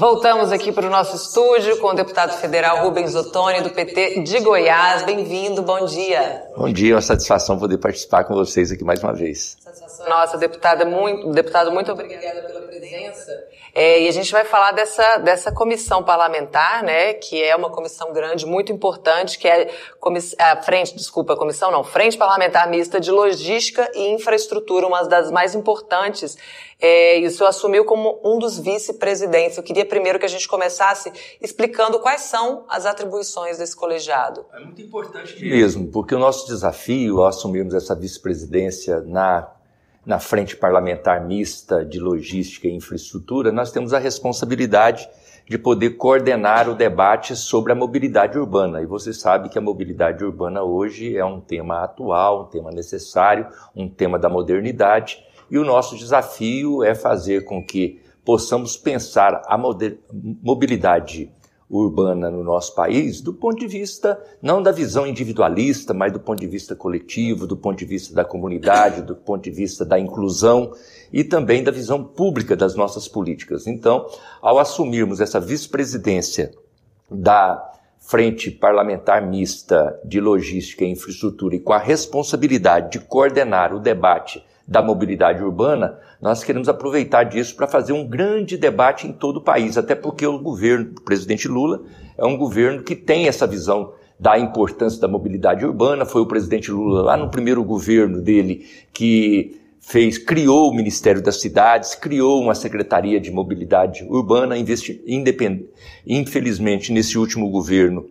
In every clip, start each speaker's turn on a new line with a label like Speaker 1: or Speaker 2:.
Speaker 1: Voltamos aqui para o nosso estúdio com o deputado federal Rubens Ottoni, do PT de Goiás. Bem-vindo, bom dia.
Speaker 2: Bom dia, uma satisfação poder participar com vocês aqui mais uma vez.
Speaker 1: Satisfação nossa, deputada, muito, deputado, muito obrigada pela presença. É, e a gente vai falar dessa, dessa comissão parlamentar, né, que é uma comissão grande, muito importante, que é a frente, desculpa, a comissão não, Frente Parlamentar Mista de Logística e Infraestrutura, uma das mais importantes. É, e o senhor assumiu como um dos vice-presidentes. Eu queria primeiro que a gente começasse explicando quais são as atribuições desse colegiado.
Speaker 2: É muito importante mesmo, porque o nosso desafio ao assumirmos essa vice-presidência na na frente parlamentar mista de logística e infraestrutura, nós temos a responsabilidade de poder coordenar o debate sobre a mobilidade urbana. E você sabe que a mobilidade urbana hoje é um tema atual, um tema necessário, um tema da modernidade, e o nosso desafio é fazer com que possamos pensar a mobilidade urbana no nosso país do ponto de vista não da visão individualista, mas do ponto de vista coletivo, do ponto de vista da comunidade, do ponto de vista da inclusão e também da visão pública das nossas políticas. Então, ao assumirmos essa vice-presidência da Frente Parlamentar Mista de Logística e Infraestrutura e com a responsabilidade de coordenar o debate da mobilidade urbana, nós queremos aproveitar disso para fazer um grande debate em todo o país, até porque o governo do presidente Lula é um governo que tem essa visão da importância da mobilidade urbana. Foi o presidente Lula, lá no primeiro governo dele, que fez, criou o Ministério das Cidades, criou uma Secretaria de Mobilidade Urbana, investi, infelizmente, nesse último governo,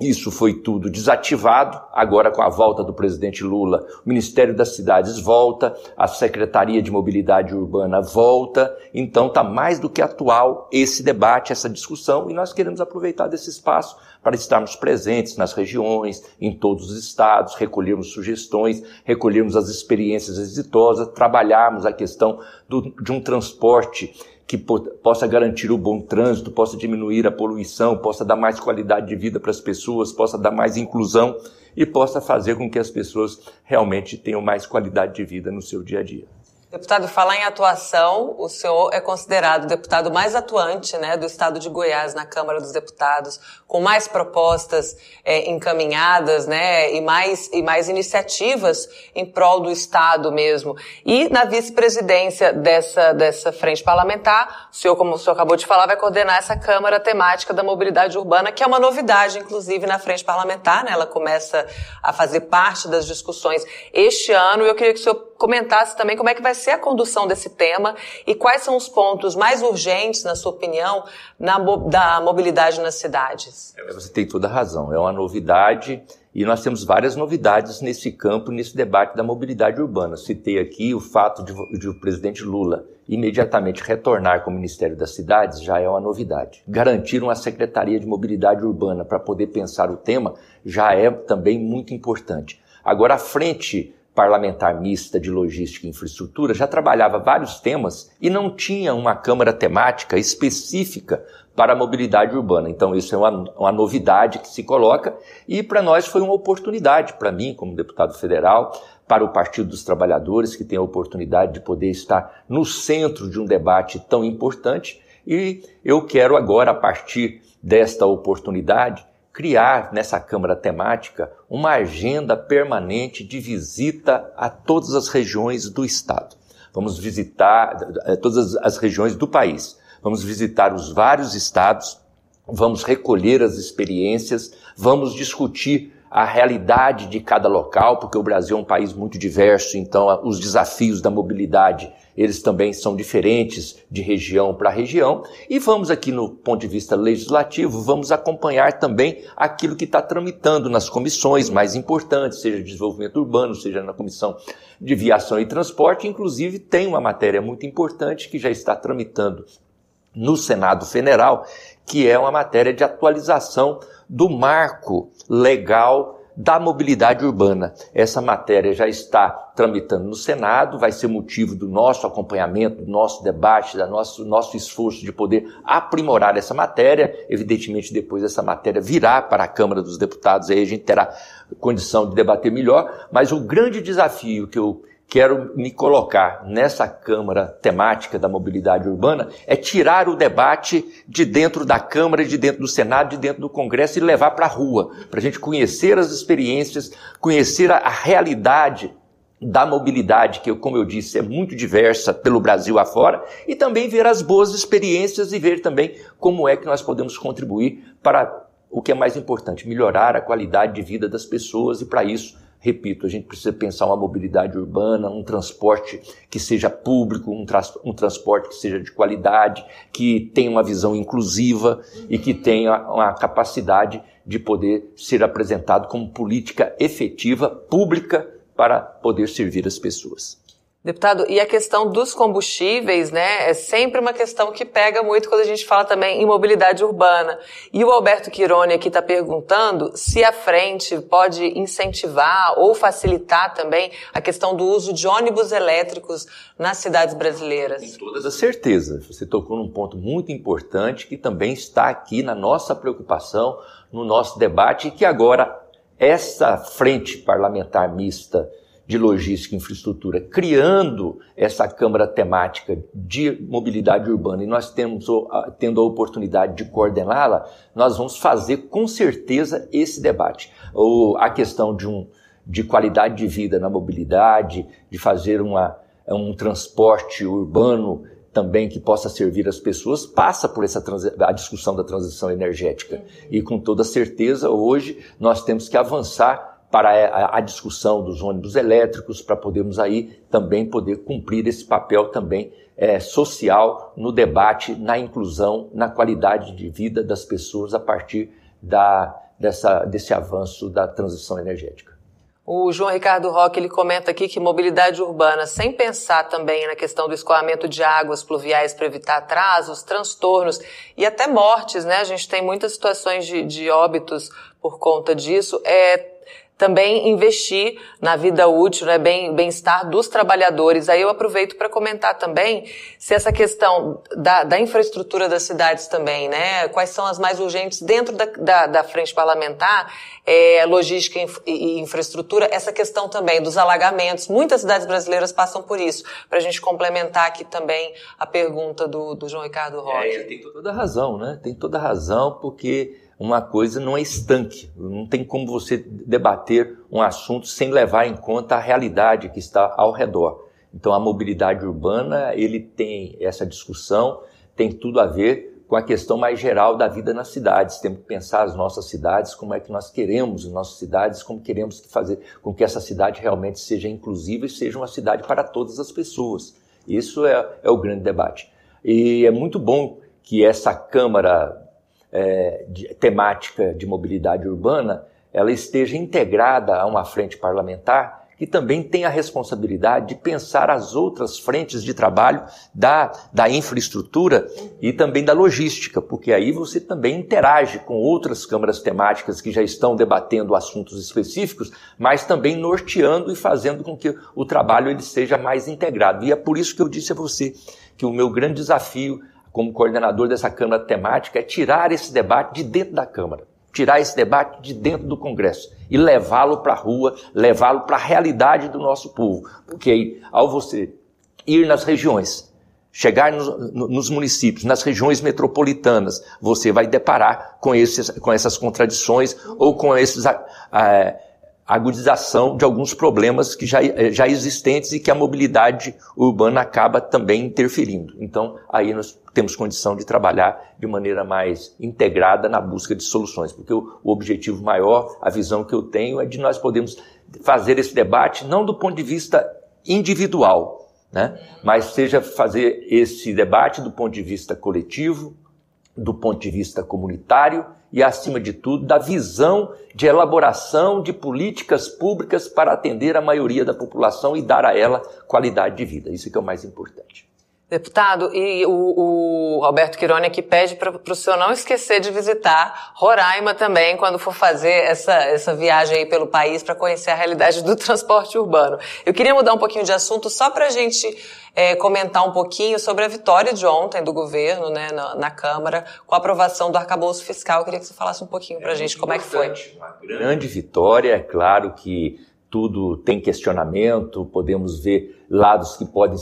Speaker 2: isso foi tudo desativado. Agora, com a volta do presidente Lula, o Ministério das Cidades volta, a Secretaria de Mobilidade Urbana volta. Então, está mais do que atual esse debate, essa discussão, e nós queremos aproveitar desse espaço para estarmos presentes nas regiões, em todos os estados, recolhermos sugestões, recolhermos as experiências exitosas, trabalharmos a questão do, de um transporte que possa garantir o bom trânsito, possa diminuir a poluição, possa dar mais qualidade de vida para as pessoas, possa dar mais inclusão e possa fazer com que as pessoas realmente tenham mais qualidade de vida no seu dia a dia.
Speaker 1: Deputado, falar em atuação, o senhor é considerado o deputado mais atuante né, do estado de Goiás na Câmara dos Deputados, com mais propostas é, encaminhadas né, e, mais, e mais iniciativas em prol do estado mesmo. E na vice-presidência dessa, dessa frente parlamentar, o senhor, como o senhor acabou de falar, vai coordenar essa Câmara temática da mobilidade urbana, que é uma novidade, inclusive, na frente parlamentar. Né, ela começa a fazer parte das discussões este ano eu queria que o senhor comentasse também como é que vai ser a condução desse tema e quais são os pontos mais urgentes, na sua opinião, na, da mobilidade nas cidades.
Speaker 2: É, você tem toda a razão, é uma novidade e nós temos várias novidades nesse campo, nesse debate da mobilidade urbana. Citei aqui o fato de, de o presidente Lula imediatamente retornar com o Ministério das Cidades já é uma novidade. Garantir uma Secretaria de Mobilidade Urbana para poder pensar o tema já é também muito importante. Agora, a frente parlamentar mista de logística e infraestrutura já trabalhava vários temas e não tinha uma câmara temática específica para a mobilidade urbana. Então, isso é uma, uma novidade que se coloca e para nós foi uma oportunidade, para mim, como deputado federal, para o Partido dos Trabalhadores, que tem a oportunidade de poder estar no centro de um debate tão importante. E eu quero agora, a partir desta oportunidade, criar nessa Câmara temática uma agenda permanente de visita a todas as regiões do Estado. Vamos visitar eh, todas as regiões do país. Vamos visitar os vários estados, vamos recolher as experiências, vamos discutir a realidade de cada local, porque o Brasil é um país muito diverso, então os desafios da mobilidade eles também são diferentes de região para região. E vamos aqui no ponto de vista legislativo, vamos acompanhar também aquilo que está tramitando nas comissões mais importantes, seja de desenvolvimento urbano, seja na comissão de viação e transporte. Inclusive tem uma matéria muito importante que já está tramitando no Senado Federal, que é uma matéria de atualização do marco legal da mobilidade urbana. Essa matéria já está tramitando no Senado, vai ser motivo do nosso acompanhamento, do nosso debate, do nosso, nosso esforço de poder aprimorar essa matéria. Evidentemente, depois essa matéria virá para a Câmara dos Deputados, aí a gente terá condição de debater melhor, mas o grande desafio que eu quero me colocar nessa Câmara temática da mobilidade urbana é tirar o debate de dentro da Câmara, de dentro do Senado, de dentro do Congresso e levar para a rua, para a gente conhecer as experiências, conhecer a, a realidade da mobilidade, que, como eu disse, é muito diversa pelo Brasil afora, e também ver as boas experiências e ver também como é que nós podemos contribuir para o que é mais importante, melhorar a qualidade de vida das pessoas, e para isso Repito, a gente precisa pensar uma mobilidade urbana, um transporte que seja público, um, tra um transporte que seja de qualidade, que tenha uma visão inclusiva e que tenha uma capacidade de poder ser apresentado como política efetiva, pública, para poder servir as pessoas.
Speaker 1: Deputado, e a questão dos combustíveis, né, é sempre uma questão que pega muito quando a gente fala também em mobilidade urbana. E o Alberto Quirone aqui está perguntando se a frente pode incentivar ou facilitar também a questão do uso de ônibus elétricos nas cidades brasileiras.
Speaker 2: Com toda certeza. Você tocou num ponto muito importante que também está aqui na nossa preocupação, no nosso debate, e que agora essa frente parlamentar mista de logística e infraestrutura, criando essa Câmara temática de mobilidade urbana e nós temos tendo a oportunidade de coordená-la, nós vamos fazer com certeza esse debate. Ou a questão de, um, de qualidade de vida na mobilidade, de fazer uma, um transporte urbano também que possa servir as pessoas, passa por essa a discussão da transição energética. E com toda certeza, hoje, nós temos que avançar para a, discussão dos ônibus elétricos, para podermos aí também poder cumprir esse papel também é, social no debate, na inclusão, na qualidade de vida das pessoas a partir da, dessa, desse avanço da transição energética.
Speaker 1: O João Ricardo Roque ele comenta aqui que mobilidade urbana, sem pensar também na questão do escoamento de águas pluviais para evitar atrasos, transtornos e até mortes, né? A gente tem muitas situações de, de óbitos por conta disso. É também investir na vida útil, né, bem, bem-estar dos trabalhadores. Aí eu aproveito para comentar também se essa questão da, da, infraestrutura das cidades também, né, quais são as mais urgentes dentro da, da, da frente parlamentar, é, logística e, infraestrutura, essa questão também dos alagamentos. Muitas cidades brasileiras passam por isso. Para a gente complementar aqui também a pergunta do, do João Ricardo Roque.
Speaker 2: É, tem toda a razão, né? Tem toda a razão, porque uma coisa não é estanque. Não tem como você debater um assunto sem levar em conta a realidade que está ao redor. Então, a mobilidade urbana, ele tem essa discussão, tem tudo a ver com a questão mais geral da vida nas cidades. Temos que pensar as nossas cidades, como é que nós queremos as nossas cidades, como queremos fazer com que essa cidade realmente seja inclusiva e seja uma cidade para todas as pessoas. Isso é, é o grande debate. E é muito bom que essa Câmara é, de, temática de mobilidade urbana ela esteja integrada a uma frente parlamentar que também tem a responsabilidade de pensar as outras frentes de trabalho da, da infraestrutura e também da logística, porque aí você também interage com outras câmaras temáticas que já estão debatendo assuntos específicos, mas também norteando e fazendo com que o trabalho ele seja mais integrado. E é por isso que eu disse a você que o meu grande desafio como coordenador dessa Câmara temática, é tirar esse debate de dentro da Câmara, tirar esse debate de dentro do Congresso e levá-lo para a rua, levá-lo para a realidade do nosso povo. Porque ao você ir nas regiões, chegar nos, nos, municípios, nas regiões metropolitanas, você vai deparar com, esses, com essas contradições ou com esses. Ah, agudização de alguns problemas que já, eh, já existentes e que a mobilidade urbana acaba também interferindo. Então, aí nós temos condição de trabalhar de maneira mais integrada na busca de soluções, porque o, o objetivo maior, a visão que eu tenho é de nós podermos fazer esse debate não do ponto de vista individual, né? mas seja fazer esse debate do ponto de vista coletivo, do ponto de vista comunitário e, acima de tudo, da visão de elaboração de políticas públicas para atender a maioria da população e dar a ela qualidade de vida. Isso é que é o mais importante.
Speaker 1: Deputado, e o, o Alberto Quirone aqui pede para o senhor não esquecer de visitar Roraima também quando for fazer essa, essa viagem aí pelo país para conhecer a realidade do transporte urbano. Eu queria mudar um pouquinho de assunto só para a gente é, comentar um pouquinho sobre a vitória de ontem do governo né, na, na, Câmara com a aprovação do arcabouço fiscal. Eu queria que você falasse um pouquinho para a é gente como é que foi.
Speaker 2: Uma grande vitória, é claro que tudo tem questionamento, podemos ver lados que podem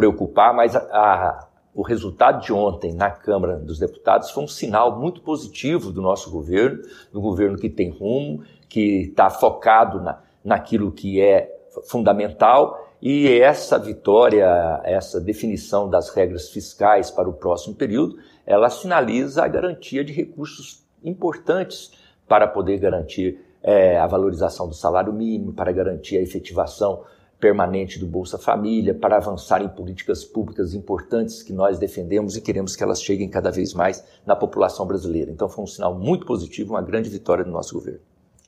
Speaker 2: preocupar, mas a, a, o resultado de ontem na Câmara dos Deputados foi um sinal muito positivo do nosso governo, do governo que tem rumo, que está focado na, naquilo que é fundamental. E essa vitória, essa definição das regras fiscais para o próximo período, ela sinaliza a garantia de recursos importantes para poder garantir é, a valorização do salário mínimo, para garantir a efetivação permanente do Bolsa Família, para avançar em políticas públicas importantes que nós defendemos e queremos que elas cheguem cada vez mais na população brasileira. Então foi um sinal muito positivo, uma grande vitória do nosso governo.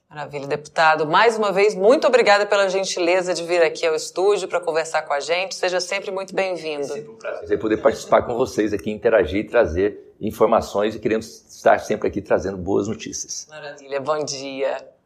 Speaker 1: Maravilha, deputado. Mais uma vez, muito obrigada pela gentileza de vir aqui ao estúdio para conversar com a gente. Seja sempre muito bem-vindo. É sempre
Speaker 2: um prazer poder participar com vocês aqui, interagir e trazer informações e queremos estar sempre aqui trazendo boas notícias.
Speaker 1: Maravilha, bom dia.